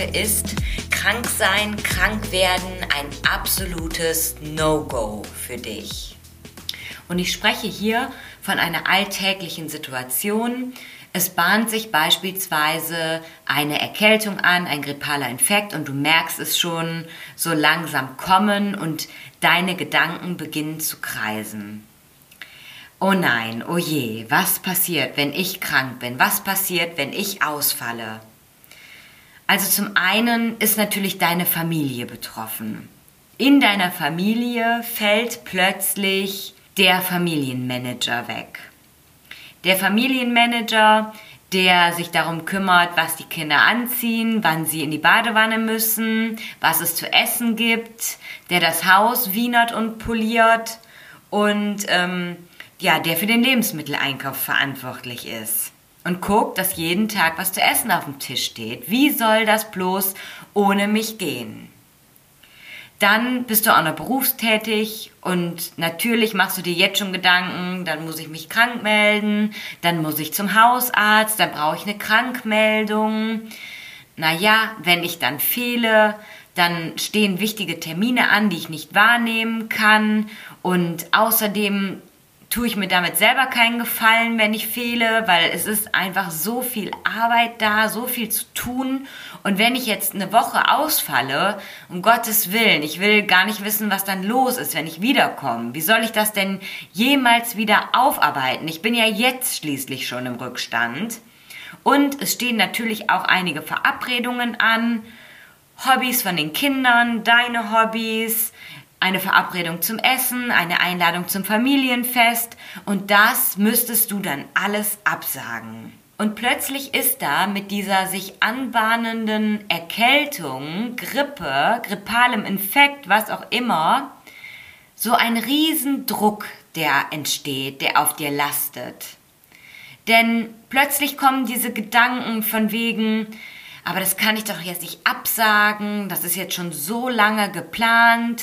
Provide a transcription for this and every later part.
Podcast-Folge ist Krank sein, krank werden, ein absolutes No-Go für dich. Und ich spreche hier von einer alltäglichen Situation. Es bahnt sich beispielsweise eine Erkältung an, ein grippaler Infekt und du merkst es schon so langsam kommen und deine Gedanken beginnen zu kreisen. Oh nein, oh je, was passiert, wenn ich krank bin? Was passiert, wenn ich ausfalle? Also zum einen ist natürlich deine Familie betroffen. In deiner Familie fällt plötzlich der Familienmanager weg. Der Familienmanager, der sich darum kümmert, was die Kinder anziehen, wann sie in die Badewanne müssen, was es zu essen gibt, der das Haus wienert und poliert und ähm, ja, der für den Lebensmitteleinkauf verantwortlich ist. Und guckt, dass jeden Tag was zu essen auf dem Tisch steht. Wie soll das bloß ohne mich gehen? Dann bist du auch noch berufstätig und natürlich machst du dir jetzt schon Gedanken, dann muss ich mich krank melden, dann muss ich zum Hausarzt, dann brauche ich eine Krankmeldung. Naja, wenn ich dann fehle, dann stehen wichtige Termine an, die ich nicht wahrnehmen kann und außerdem tue ich mir damit selber keinen Gefallen, wenn ich fehle, weil es ist einfach so viel Arbeit da, so viel zu tun. Und wenn ich jetzt eine Woche ausfalle, um Gottes Willen, ich will gar nicht wissen, was dann los ist, wenn ich wiederkomme. Wie soll ich das denn jemals wieder aufarbeiten? Ich bin ja jetzt schließlich schon im Rückstand. Und es stehen natürlich auch einige Verabredungen an. Hobbys von den Kindern, deine Hobbys, eine Verabredung zum Essen, eine Einladung zum Familienfest und das müsstest du dann alles absagen. Und plötzlich ist da mit dieser sich anbahnenden Erkältung, Grippe, grippalem Infekt, was auch immer, so ein Riesendruck, der entsteht, der auf dir lastet. Denn plötzlich kommen diese Gedanken von wegen, aber das kann ich doch jetzt nicht absagen, das ist jetzt schon so lange geplant,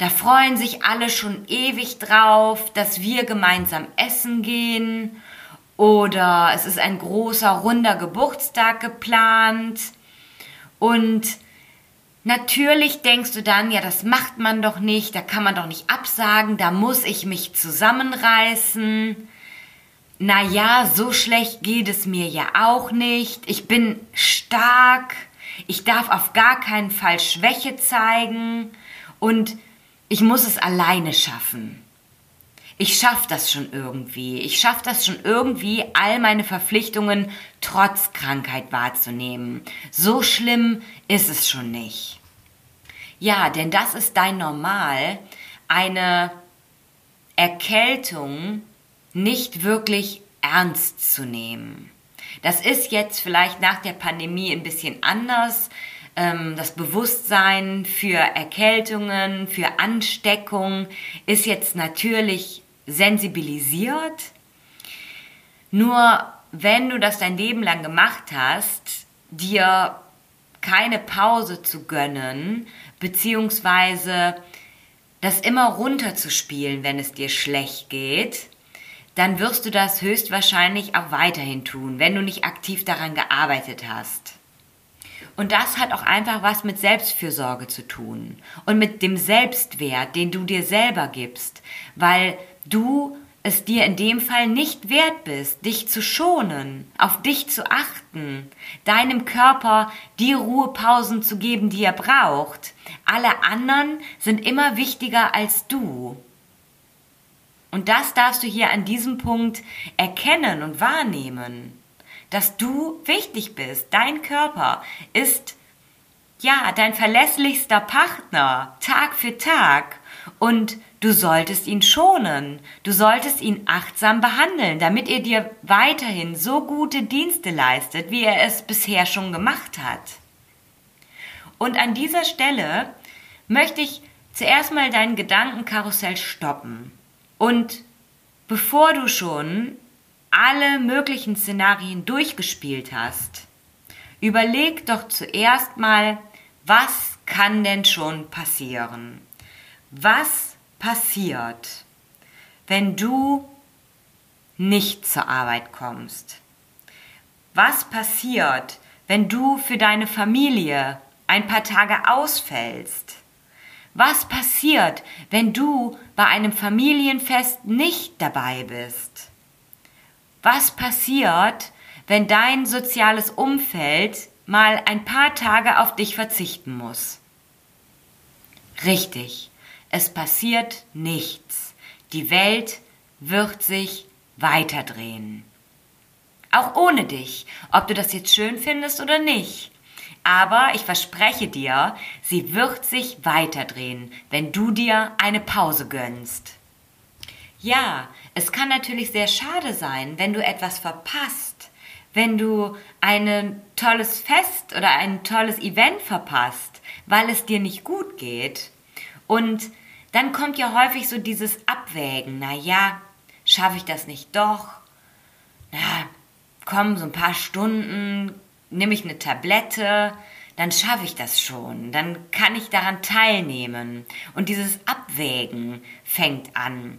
da freuen sich alle schon ewig drauf, dass wir gemeinsam essen gehen. Oder es ist ein großer, runder Geburtstag geplant. Und natürlich denkst du dann, ja, das macht man doch nicht, da kann man doch nicht absagen, da muss ich mich zusammenreißen. Naja, so schlecht geht es mir ja auch nicht. Ich bin stark. Ich darf auf gar keinen Fall Schwäche zeigen. Und ich muss es alleine schaffen. Ich schaffe das schon irgendwie. Ich schaffe das schon irgendwie, all meine Verpflichtungen trotz Krankheit wahrzunehmen. So schlimm ist es schon nicht. Ja, denn das ist dein Normal, eine Erkältung nicht wirklich ernst zu nehmen. Das ist jetzt vielleicht nach der Pandemie ein bisschen anders ähm, das Bewusstsein für Erkältungen, für Ansteckung ist jetzt natürlich sensibilisiert. Nur wenn du das dein Leben lang gemacht hast, dir keine Pause zu gönnen, beziehungsweise das immer runterzuspielen, wenn es dir schlecht geht, dann wirst du das höchstwahrscheinlich auch weiterhin tun, wenn du nicht aktiv daran gearbeitet hast. Und das hat auch einfach was mit Selbstfürsorge zu tun und mit dem Selbstwert, den du dir selber gibst, weil du es dir in dem Fall nicht wert bist, dich zu schonen, auf dich zu achten, deinem Körper die Ruhepausen zu geben, die er braucht. Alle anderen sind immer wichtiger als du. Und das darfst du hier an diesem Punkt erkennen und wahrnehmen dass du wichtig bist. Dein Körper ist ja dein verlässlichster Partner Tag für Tag und du solltest ihn schonen, du solltest ihn achtsam behandeln, damit er dir weiterhin so gute Dienste leistet, wie er es bisher schon gemacht hat. Und an dieser Stelle möchte ich zuerst mal dein Gedankenkarussell stoppen. Und bevor du schon alle möglichen Szenarien durchgespielt hast, überleg doch zuerst mal, was kann denn schon passieren? Was passiert, wenn du nicht zur Arbeit kommst? Was passiert, wenn du für deine Familie ein paar Tage ausfällst? Was passiert, wenn du bei einem Familienfest nicht dabei bist? Was passiert, wenn dein soziales Umfeld mal ein paar Tage auf dich verzichten muss? Richtig, es passiert nichts. Die Welt wird sich weiterdrehen. Auch ohne dich, ob du das jetzt schön findest oder nicht. Aber ich verspreche dir, sie wird sich weiterdrehen, wenn du dir eine Pause gönnst. Ja, es kann natürlich sehr schade sein, wenn du etwas verpasst, wenn du ein tolles Fest oder ein tolles Event verpasst, weil es dir nicht gut geht. Und dann kommt ja häufig so dieses Abwägen, na ja, schaffe ich das nicht doch? Na, komm, so ein paar Stunden, nehme ich eine Tablette, dann schaffe ich das schon, dann kann ich daran teilnehmen. Und dieses Abwägen fängt an.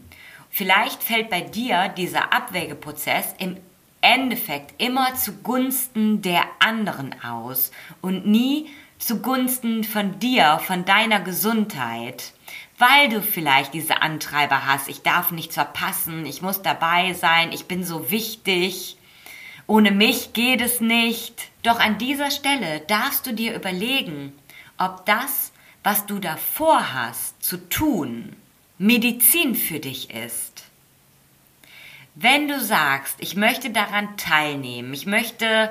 Vielleicht fällt bei dir dieser Abwägeprozess im Endeffekt immer zugunsten der anderen aus und nie zugunsten von dir, von deiner Gesundheit, weil du vielleicht diese Antreiber hast, ich darf nichts verpassen, ich muss dabei sein, ich bin so wichtig, ohne mich geht es nicht. Doch an dieser Stelle darfst du dir überlegen, ob das, was du davor hast zu tun, Medizin für dich ist. Wenn du sagst, ich möchte daran teilnehmen, ich möchte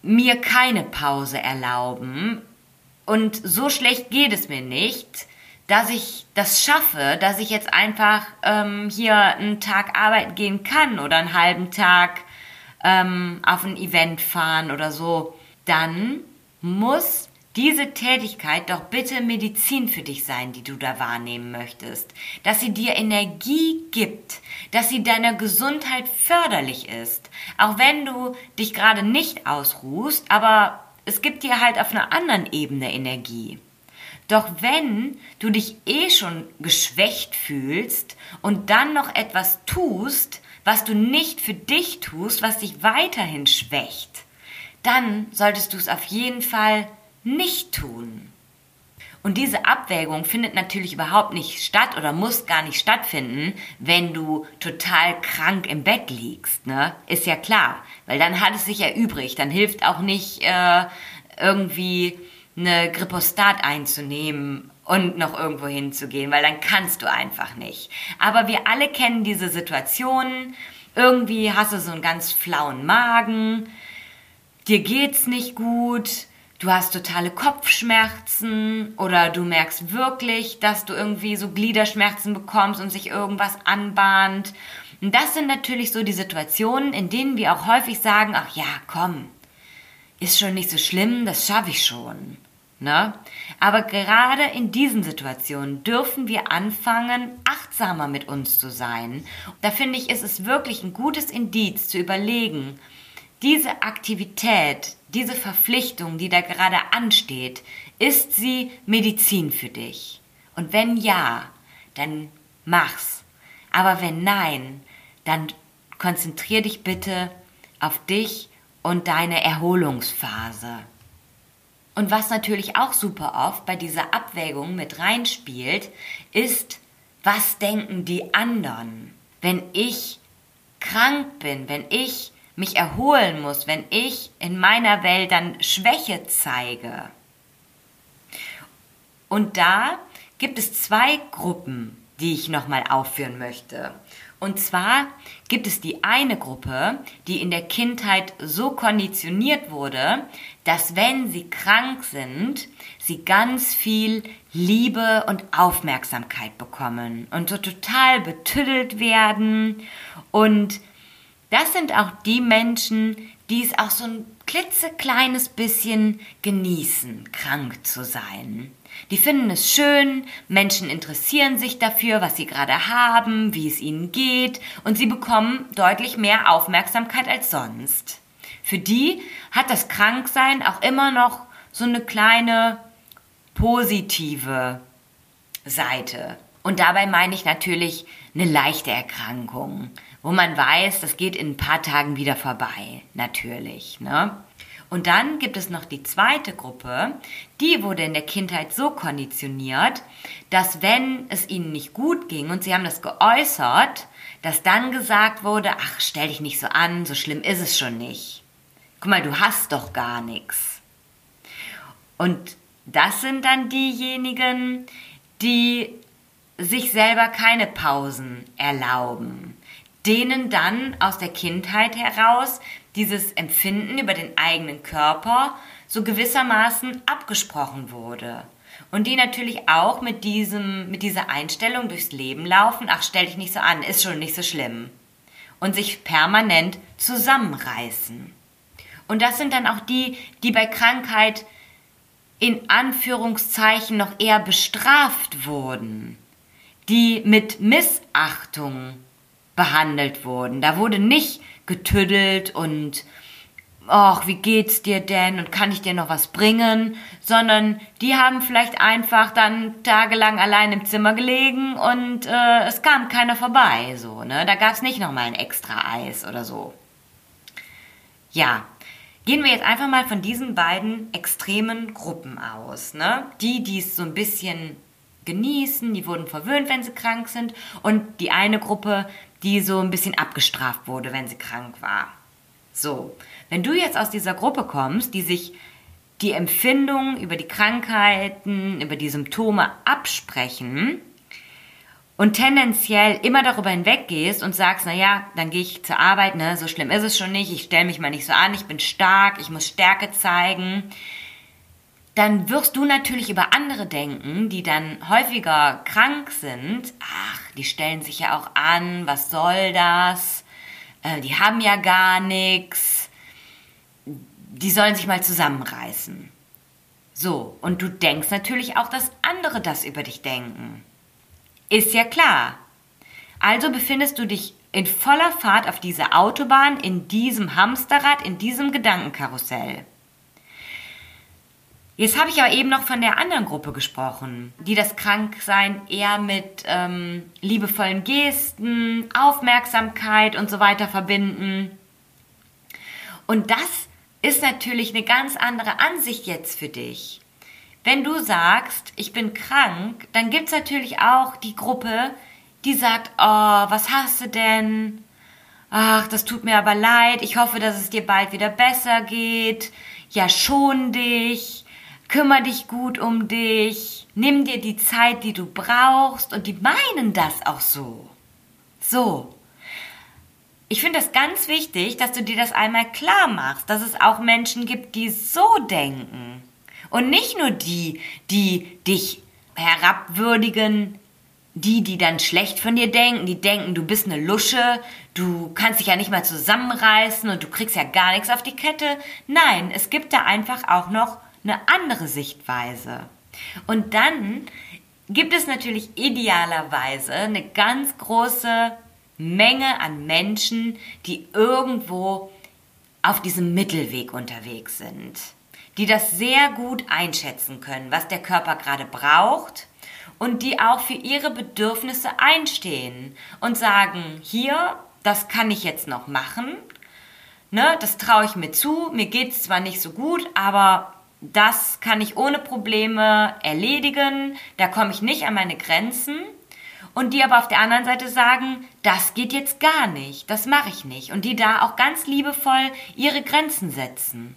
mir keine Pause erlauben und so schlecht geht es mir nicht, dass ich das schaffe, dass ich jetzt einfach ähm, hier einen Tag arbeiten gehen kann oder einen halben Tag ähm, auf ein Event fahren oder so, dann muss diese Tätigkeit doch bitte Medizin für dich sein, die du da wahrnehmen möchtest. Dass sie dir Energie gibt, dass sie deiner Gesundheit förderlich ist. Auch wenn du dich gerade nicht ausruhst, aber es gibt dir halt auf einer anderen Ebene Energie. Doch wenn du dich eh schon geschwächt fühlst und dann noch etwas tust, was du nicht für dich tust, was dich weiterhin schwächt, dann solltest du es auf jeden Fall nicht tun. Und diese Abwägung findet natürlich überhaupt nicht statt oder muss gar nicht stattfinden, wenn du total krank im Bett liegst. Ne? Ist ja klar, weil dann hat es sich erübrigt. Dann hilft auch nicht äh, irgendwie eine Grippostat einzunehmen und noch irgendwo hinzugehen, weil dann kannst du einfach nicht. Aber wir alle kennen diese Situationen. Irgendwie hast du so einen ganz flauen Magen, dir geht's nicht gut, du hast totale Kopfschmerzen oder du merkst wirklich, dass du irgendwie so Gliederschmerzen bekommst und sich irgendwas anbahnt. Und das sind natürlich so die Situationen, in denen wir auch häufig sagen, ach ja, komm, ist schon nicht so schlimm, das schaffe ich schon. Ne? Aber gerade in diesen Situationen dürfen wir anfangen, achtsamer mit uns zu sein. Da finde ich, ist es wirklich ein gutes Indiz zu überlegen, diese Aktivität, diese Verpflichtung, die da gerade ansteht, ist sie Medizin für dich? Und wenn ja, dann mach's. Aber wenn nein, dann konzentrier dich bitte auf dich und deine Erholungsphase. Und was natürlich auch super oft bei dieser Abwägung mit reinspielt, ist, was denken die anderen? Wenn ich krank bin, wenn ich mich erholen muss, wenn ich in meiner Welt dann Schwäche zeige. Und da gibt es zwei Gruppen, die ich nochmal aufführen möchte. Und zwar gibt es die eine Gruppe, die in der Kindheit so konditioniert wurde, dass wenn sie krank sind, sie ganz viel Liebe und Aufmerksamkeit bekommen und so total betüdelt werden. Und das sind auch die Menschen, die es auch so ein klitzekleines bisschen genießen, krank zu sein. Die finden es schön, Menschen interessieren sich dafür, was sie gerade haben, wie es ihnen geht und sie bekommen deutlich mehr Aufmerksamkeit als sonst. Für die hat das Kranksein auch immer noch so eine kleine positive Seite. Und dabei meine ich natürlich eine leichte Erkrankung, wo man weiß, das geht in ein paar Tagen wieder vorbei, natürlich. Ne? Und dann gibt es noch die zweite Gruppe, die wurde in der Kindheit so konditioniert, dass wenn es ihnen nicht gut ging und sie haben das geäußert, dass dann gesagt wurde, ach, stell dich nicht so an, so schlimm ist es schon nicht. Guck mal, du hast doch gar nichts. Und das sind dann diejenigen, die sich selber keine Pausen erlauben, denen dann aus der Kindheit heraus dieses Empfinden über den eigenen Körper so gewissermaßen abgesprochen wurde. Und die natürlich auch mit diesem, mit dieser Einstellung durchs Leben laufen, ach, stell dich nicht so an, ist schon nicht so schlimm. Und sich permanent zusammenreißen. Und das sind dann auch die, die bei Krankheit in Anführungszeichen noch eher bestraft wurden, die mit Missachtung behandelt wurden. Da wurde nicht getüddelt und ach, wie geht's dir denn und kann ich dir noch was bringen, sondern die haben vielleicht einfach dann tagelang allein im Zimmer gelegen und äh, es kam keiner vorbei, so, ne? Da gab's nicht noch mal ein extra Eis oder so. Ja, gehen wir jetzt einfach mal von diesen beiden extremen Gruppen aus, ne? Die, die es so ein bisschen genießen, die wurden verwöhnt, wenn sie krank sind und die eine Gruppe, die so ein bisschen abgestraft wurde, wenn sie krank war. So, wenn du jetzt aus dieser Gruppe kommst, die sich die Empfindungen über die Krankheiten, über die Symptome absprechen und tendenziell immer darüber hinweggehst und sagst, na ja, dann gehe ich zur Arbeit, ne, so schlimm ist es schon nicht, ich stelle mich mal nicht so an, ich bin stark, ich muss Stärke zeigen, dann wirst du natürlich über andere denken, die dann häufiger krank sind. Ach, die stellen sich ja auch an, was soll das? Äh, die haben ja gar nichts. Die sollen sich mal zusammenreißen. So, und du denkst natürlich auch, dass andere das über dich denken. Ist ja klar. Also befindest du dich in voller Fahrt auf dieser Autobahn, in diesem Hamsterrad, in diesem Gedankenkarussell. Jetzt habe ich aber eben noch von der anderen Gruppe gesprochen, die das Kranksein eher mit ähm, liebevollen Gesten, Aufmerksamkeit und so weiter verbinden. Und das ist natürlich eine ganz andere Ansicht jetzt für dich. Wenn du sagst, ich bin krank, dann gibt es natürlich auch die Gruppe, die sagt, oh, was hast du denn? Ach, das tut mir aber leid. Ich hoffe, dass es dir bald wieder besser geht. Ja, schon dich kümmere dich gut um dich, nimm dir die Zeit, die du brauchst und die meinen das auch so. So. Ich finde das ganz wichtig, dass du dir das einmal klar machst, dass es auch Menschen gibt, die so denken. Und nicht nur die, die dich herabwürdigen, die, die dann schlecht von dir denken, die denken, du bist eine Lusche, du kannst dich ja nicht mal zusammenreißen und du kriegst ja gar nichts auf die Kette. Nein, es gibt da einfach auch noch eine andere Sichtweise. Und dann gibt es natürlich idealerweise eine ganz große Menge an Menschen, die irgendwo auf diesem Mittelweg unterwegs sind, die das sehr gut einschätzen können, was der Körper gerade braucht und die auch für ihre Bedürfnisse einstehen und sagen, hier, das kann ich jetzt noch machen, ne, das traue ich mir zu, mir geht es zwar nicht so gut, aber das kann ich ohne Probleme erledigen, da komme ich nicht an meine Grenzen. Und die aber auf der anderen Seite sagen, das geht jetzt gar nicht, das mache ich nicht. Und die da auch ganz liebevoll ihre Grenzen setzen.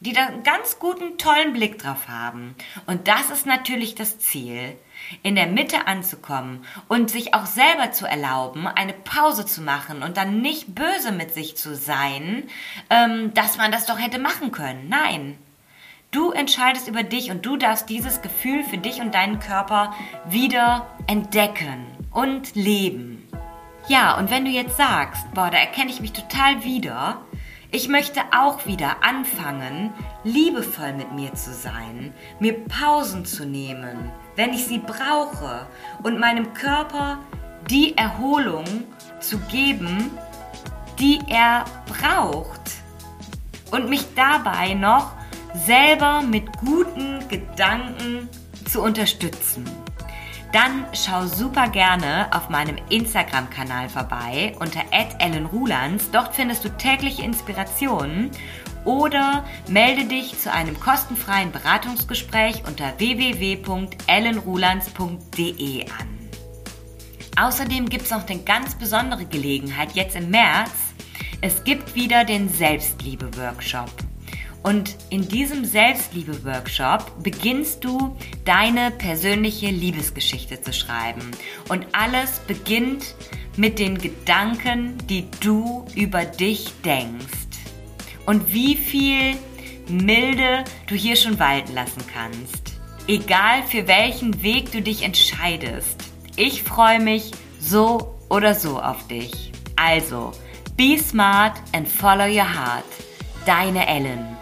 die da einen ganz guten, tollen Blick drauf haben. Und das ist natürlich das Ziel, in der Mitte anzukommen und sich auch selber zu erlauben, eine Pause zu machen und dann nicht böse mit sich zu sein, ähm, dass man das doch hätte machen können. Nein. Du entscheidest über dich und du darfst dieses Gefühl für dich und deinen Körper wieder entdecken und leben. Ja, und wenn du jetzt sagst, boah, da erkenne ich mich total wieder, ich möchte auch wieder anfangen, liebevoll mit mir zu sein, mir Pausen zu nehmen, wenn ich sie brauche und meinem Körper die Erholung zu geben, die er braucht und mich dabei noch selber mit guten Gedanken zu unterstützen dann schau super gerne auf meinem Instagram-Kanal vorbei unter ellenrulands. Dort findest du tägliche Inspirationen oder melde dich zu einem kostenfreien Beratungsgespräch unter www.ellenrulands.de an. Außerdem gibt es noch eine ganz besondere Gelegenheit jetzt im März. Es gibt wieder den Selbstliebe-Workshop. Und in diesem Selbstliebe-Workshop beginnst du deine persönliche Liebesgeschichte zu schreiben. Und alles beginnt mit den Gedanken, die du über dich denkst. Und wie viel Milde du hier schon walten lassen kannst. Egal für welchen Weg du dich entscheidest. Ich freue mich so oder so auf dich. Also, be smart and follow your heart. Deine Ellen.